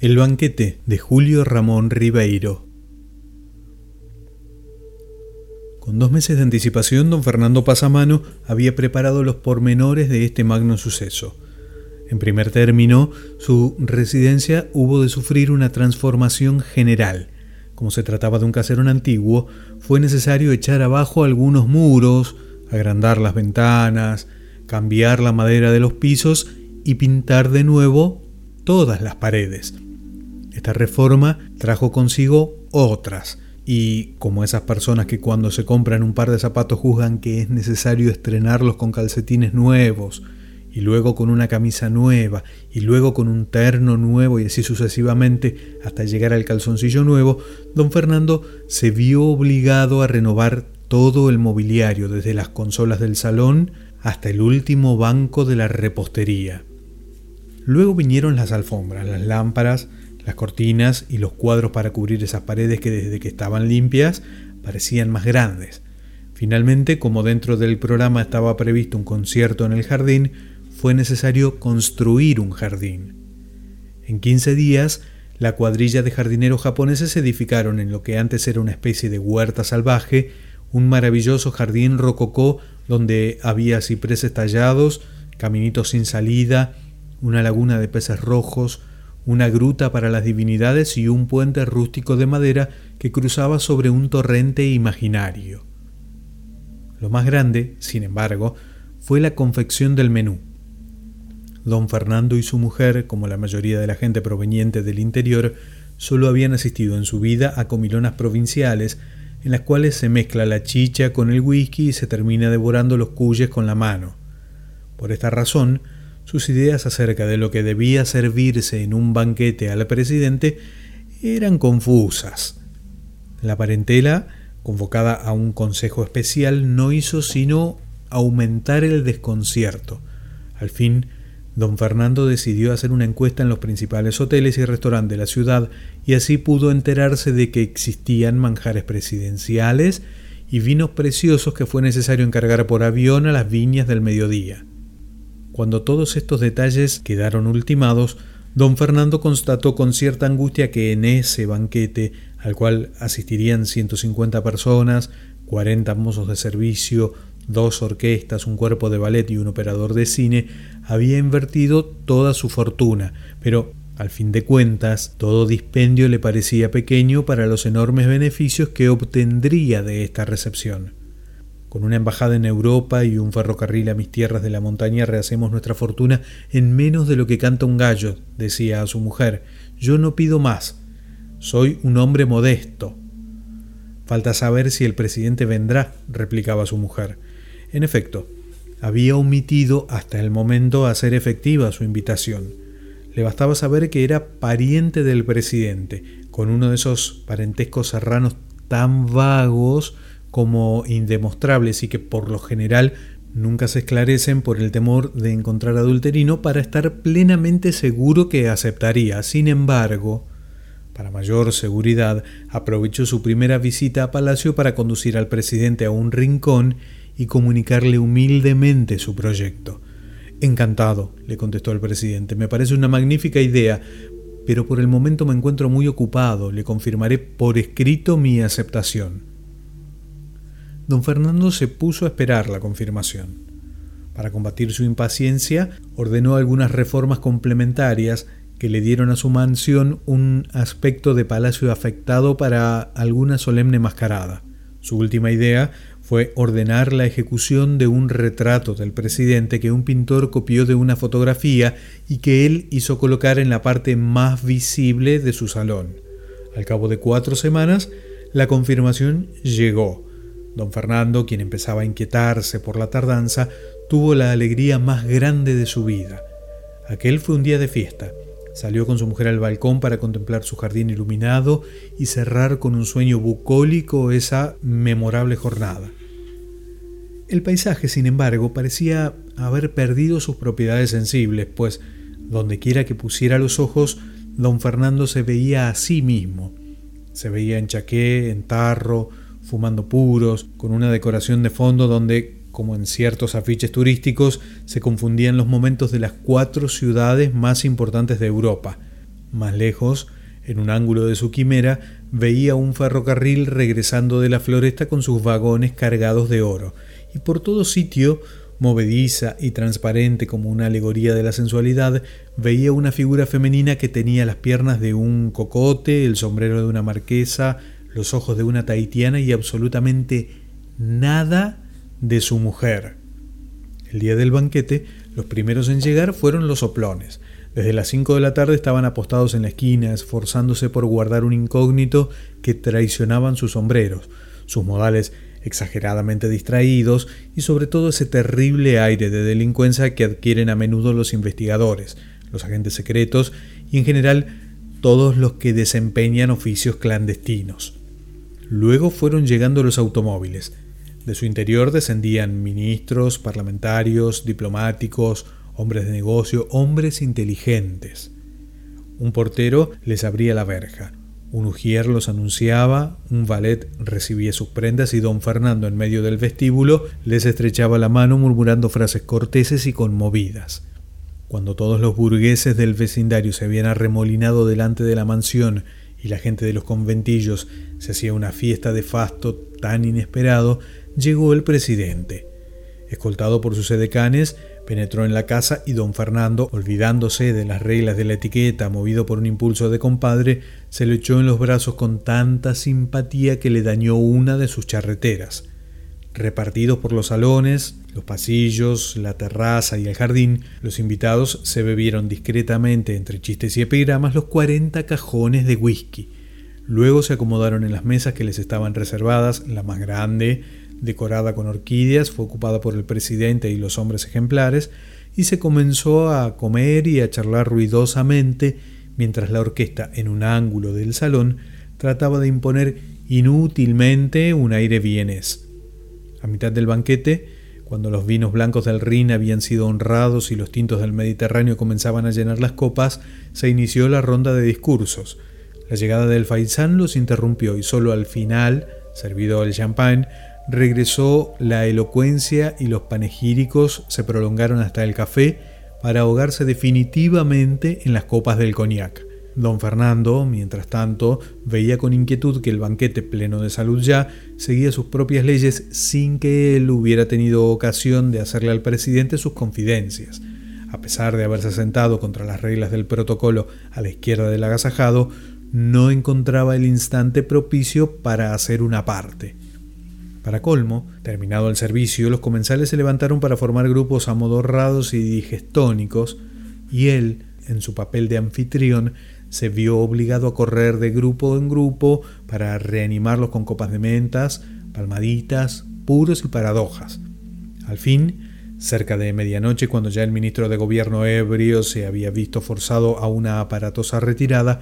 El banquete de Julio Ramón Ribeiro. Con dos meses de anticipación, don Fernando Pasamano había preparado los pormenores de este magno suceso. En primer término, su residencia hubo de sufrir una transformación general. Como se trataba de un caserón antiguo, fue necesario echar abajo algunos muros, agrandar las ventanas, cambiar la madera de los pisos y pintar de nuevo todas las paredes. Esta reforma trajo consigo otras, y como esas personas que cuando se compran un par de zapatos juzgan que es necesario estrenarlos con calcetines nuevos, y luego con una camisa nueva, y luego con un terno nuevo, y así sucesivamente hasta llegar al calzoncillo nuevo, don Fernando se vio obligado a renovar todo el mobiliario, desde las consolas del salón hasta el último banco de la repostería. Luego vinieron las alfombras, las lámparas, las cortinas y los cuadros para cubrir esas paredes que desde que estaban limpias parecían más grandes. Finalmente, como dentro del programa estaba previsto un concierto en el jardín, fue necesario construir un jardín. En 15 días, la cuadrilla de jardineros japoneses edificaron en lo que antes era una especie de huerta salvaje un maravilloso jardín rococó donde había cipreses tallados, caminitos sin salida, una laguna de peces rojos, una gruta para las divinidades y un puente rústico de madera que cruzaba sobre un torrente imaginario. Lo más grande, sin embargo, fue la confección del menú. Don Fernando y su mujer, como la mayoría de la gente proveniente del interior, solo habían asistido en su vida a comilonas provinciales en las cuales se mezcla la chicha con el whisky y se termina devorando los cuyes con la mano. Por esta razón, sus ideas acerca de lo que debía servirse en un banquete al presidente eran confusas. La parentela, convocada a un consejo especial, no hizo sino aumentar el desconcierto. Al fin, Don Fernando decidió hacer una encuesta en los principales hoteles y restaurantes de la ciudad y así pudo enterarse de que existían manjares presidenciales y vinos preciosos que fue necesario encargar por avión a las viñas del mediodía. Cuando todos estos detalles quedaron ultimados, don Fernando constató con cierta angustia que en ese banquete, al cual asistirían 150 personas, 40 mozos de servicio, dos orquestas, un cuerpo de ballet y un operador de cine, había invertido toda su fortuna, pero al fin de cuentas, todo dispendio le parecía pequeño para los enormes beneficios que obtendría de esta recepción. Con una embajada en Europa y un ferrocarril a mis tierras de la montaña rehacemos nuestra fortuna en menos de lo que canta un gallo, decía a su mujer. Yo no pido más. Soy un hombre modesto. Falta saber si el presidente vendrá, replicaba su mujer. En efecto, había omitido hasta el momento hacer efectiva su invitación. Le bastaba saber que era pariente del presidente, con uno de esos parentescos serranos tan vagos como indemostrables y que por lo general nunca se esclarecen por el temor de encontrar adulterino para estar plenamente seguro que aceptaría. Sin embargo, para mayor seguridad, aprovechó su primera visita a Palacio para conducir al presidente a un rincón y comunicarle humildemente su proyecto. Encantado, le contestó el presidente. Me parece una magnífica idea, pero por el momento me encuentro muy ocupado. Le confirmaré por escrito mi aceptación. Don Fernando se puso a esperar la confirmación. Para combatir su impaciencia, ordenó algunas reformas complementarias que le dieron a su mansión un aspecto de palacio afectado para alguna solemne mascarada. Su última idea fue ordenar la ejecución de un retrato del presidente que un pintor copió de una fotografía y que él hizo colocar en la parte más visible de su salón. Al cabo de cuatro semanas, la confirmación llegó. Don Fernando, quien empezaba a inquietarse por la tardanza, tuvo la alegría más grande de su vida. Aquel fue un día de fiesta. Salió con su mujer al balcón para contemplar su jardín iluminado y cerrar con un sueño bucólico esa memorable jornada. El paisaje, sin embargo, parecía haber perdido sus propiedades sensibles, pues dondequiera que pusiera los ojos, don Fernando se veía a sí mismo. Se veía en chaqué, en tarro, fumando puros, con una decoración de fondo donde, como en ciertos afiches turísticos, se confundían los momentos de las cuatro ciudades más importantes de Europa. Más lejos, en un ángulo de su quimera, veía un ferrocarril regresando de la floresta con sus vagones cargados de oro, y por todo sitio, movediza y transparente como una alegoría de la sensualidad, veía una figura femenina que tenía las piernas de un cocote, el sombrero de una marquesa, los ojos de una tahitiana y absolutamente nada de su mujer. El día del banquete, los primeros en llegar fueron los soplones. Desde las cinco de la tarde estaban apostados en la esquina, esforzándose por guardar un incógnito que traicionaban sus sombreros, sus modales exageradamente distraídos y sobre todo ese terrible aire de delincuencia que adquieren a menudo los investigadores, los agentes secretos y en general todos los que desempeñan oficios clandestinos. Luego fueron llegando los automóviles. De su interior descendían ministros, parlamentarios, diplomáticos, hombres de negocio, hombres inteligentes. Un portero les abría la verja, un ujier los anunciaba, un valet recibía sus prendas y don Fernando en medio del vestíbulo les estrechaba la mano murmurando frases corteses y conmovidas. Cuando todos los burgueses del vecindario se habían arremolinado delante de la mansión y la gente de los conventillos se hacía una fiesta de fasto tan inesperado, llegó el presidente. Escoltado por sus edecanes, penetró en la casa y don Fernando, olvidándose de las reglas de la etiqueta, movido por un impulso de compadre, se lo echó en los brazos con tanta simpatía que le dañó una de sus charreteras. Repartidos por los salones, los pasillos, la terraza y el jardín, los invitados se bebieron discretamente entre chistes y epigramas los cuarenta cajones de whisky. Luego se acomodaron en las mesas que les estaban reservadas, la más grande, decorada con orquídeas, fue ocupada por el presidente y los hombres ejemplares, y se comenzó a comer y a charlar ruidosamente mientras la orquesta en un ángulo del salón trataba de imponer inútilmente un aire vienés. A mitad del banquete, cuando los vinos blancos del Rin habían sido honrados y los tintos del Mediterráneo comenzaban a llenar las copas, se inició la ronda de discursos. La llegada del faisán los interrumpió y solo al final, servido el champán, regresó la elocuencia y los panegíricos se prolongaron hasta el café para ahogarse definitivamente en las copas del cognac. Don Fernando, mientras tanto, veía con inquietud que el banquete pleno de salud ya seguía sus propias leyes sin que él hubiera tenido ocasión de hacerle al presidente sus confidencias. A pesar de haberse sentado contra las reglas del protocolo a la izquierda del agasajado, no encontraba el instante propicio para hacer una parte. Para colmo, terminado el servicio, los comensales se levantaron para formar grupos amodorrados y digestónicos, y él, en su papel de anfitrión, se vio obligado a correr de grupo en grupo para reanimarlos con copas de mentas, palmaditas, puros y paradojas. Al fin, cerca de medianoche, cuando ya el ministro de Gobierno ebrio se había visto forzado a una aparatosa retirada,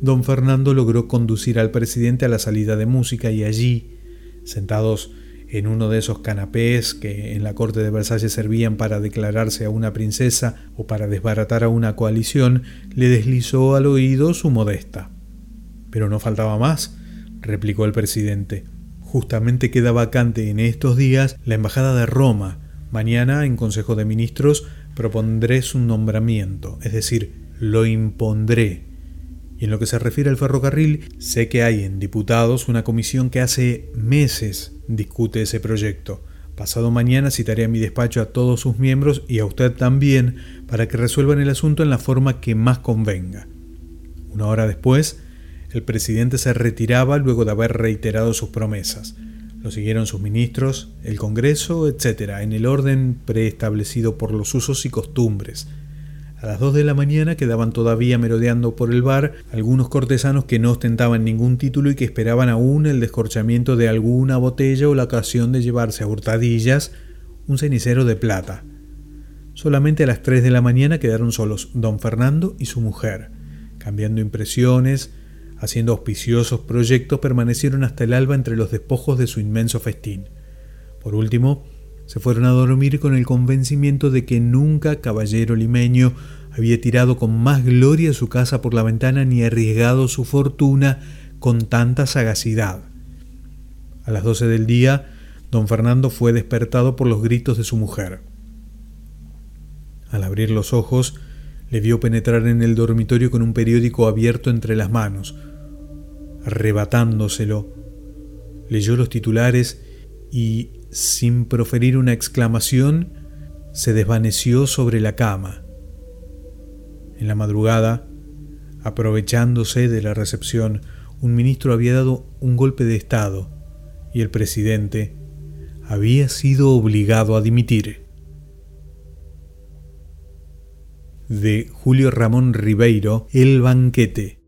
don Fernando logró conducir al presidente a la salida de música y allí, sentados en uno de esos canapés que en la corte de Versalles servían para declararse a una princesa o para desbaratar a una coalición, le deslizó al oído su modesta. Pero no faltaba más, replicó el presidente. Justamente queda vacante en estos días la embajada de Roma. Mañana, en Consejo de Ministros, propondré su nombramiento, es decir, lo impondré y en lo que se refiere al ferrocarril, sé que hay en diputados una comisión que hace meses discute ese proyecto. Pasado mañana citaré a mi despacho a todos sus miembros y a usted también para que resuelvan el asunto en la forma que más convenga. Una hora después, el presidente se retiraba luego de haber reiterado sus promesas. Lo siguieron sus ministros, el Congreso, etc., en el orden preestablecido por los usos y costumbres. A las dos de la mañana quedaban todavía merodeando por el bar algunos cortesanos que no ostentaban ningún título y que esperaban aún el descorchamiento de alguna botella o la ocasión de llevarse a hurtadillas un cenicero de plata. Solamente a las tres de la mañana quedaron solos don Fernando y su mujer. Cambiando impresiones, haciendo auspiciosos proyectos, permanecieron hasta el alba entre los despojos de su inmenso festín. Por último, se fueron a dormir con el convencimiento de que nunca caballero limeño había tirado con más gloria su casa por la ventana ni arriesgado su fortuna con tanta sagacidad. A las doce del día, don Fernando fue despertado por los gritos de su mujer. Al abrir los ojos, le vio penetrar en el dormitorio con un periódico abierto entre las manos. Arrebatándoselo, leyó los titulares y, sin proferir una exclamación, se desvaneció sobre la cama. En la madrugada, aprovechándose de la recepción, un ministro había dado un golpe de Estado y el presidente había sido obligado a dimitir. De Julio Ramón Ribeiro, El banquete.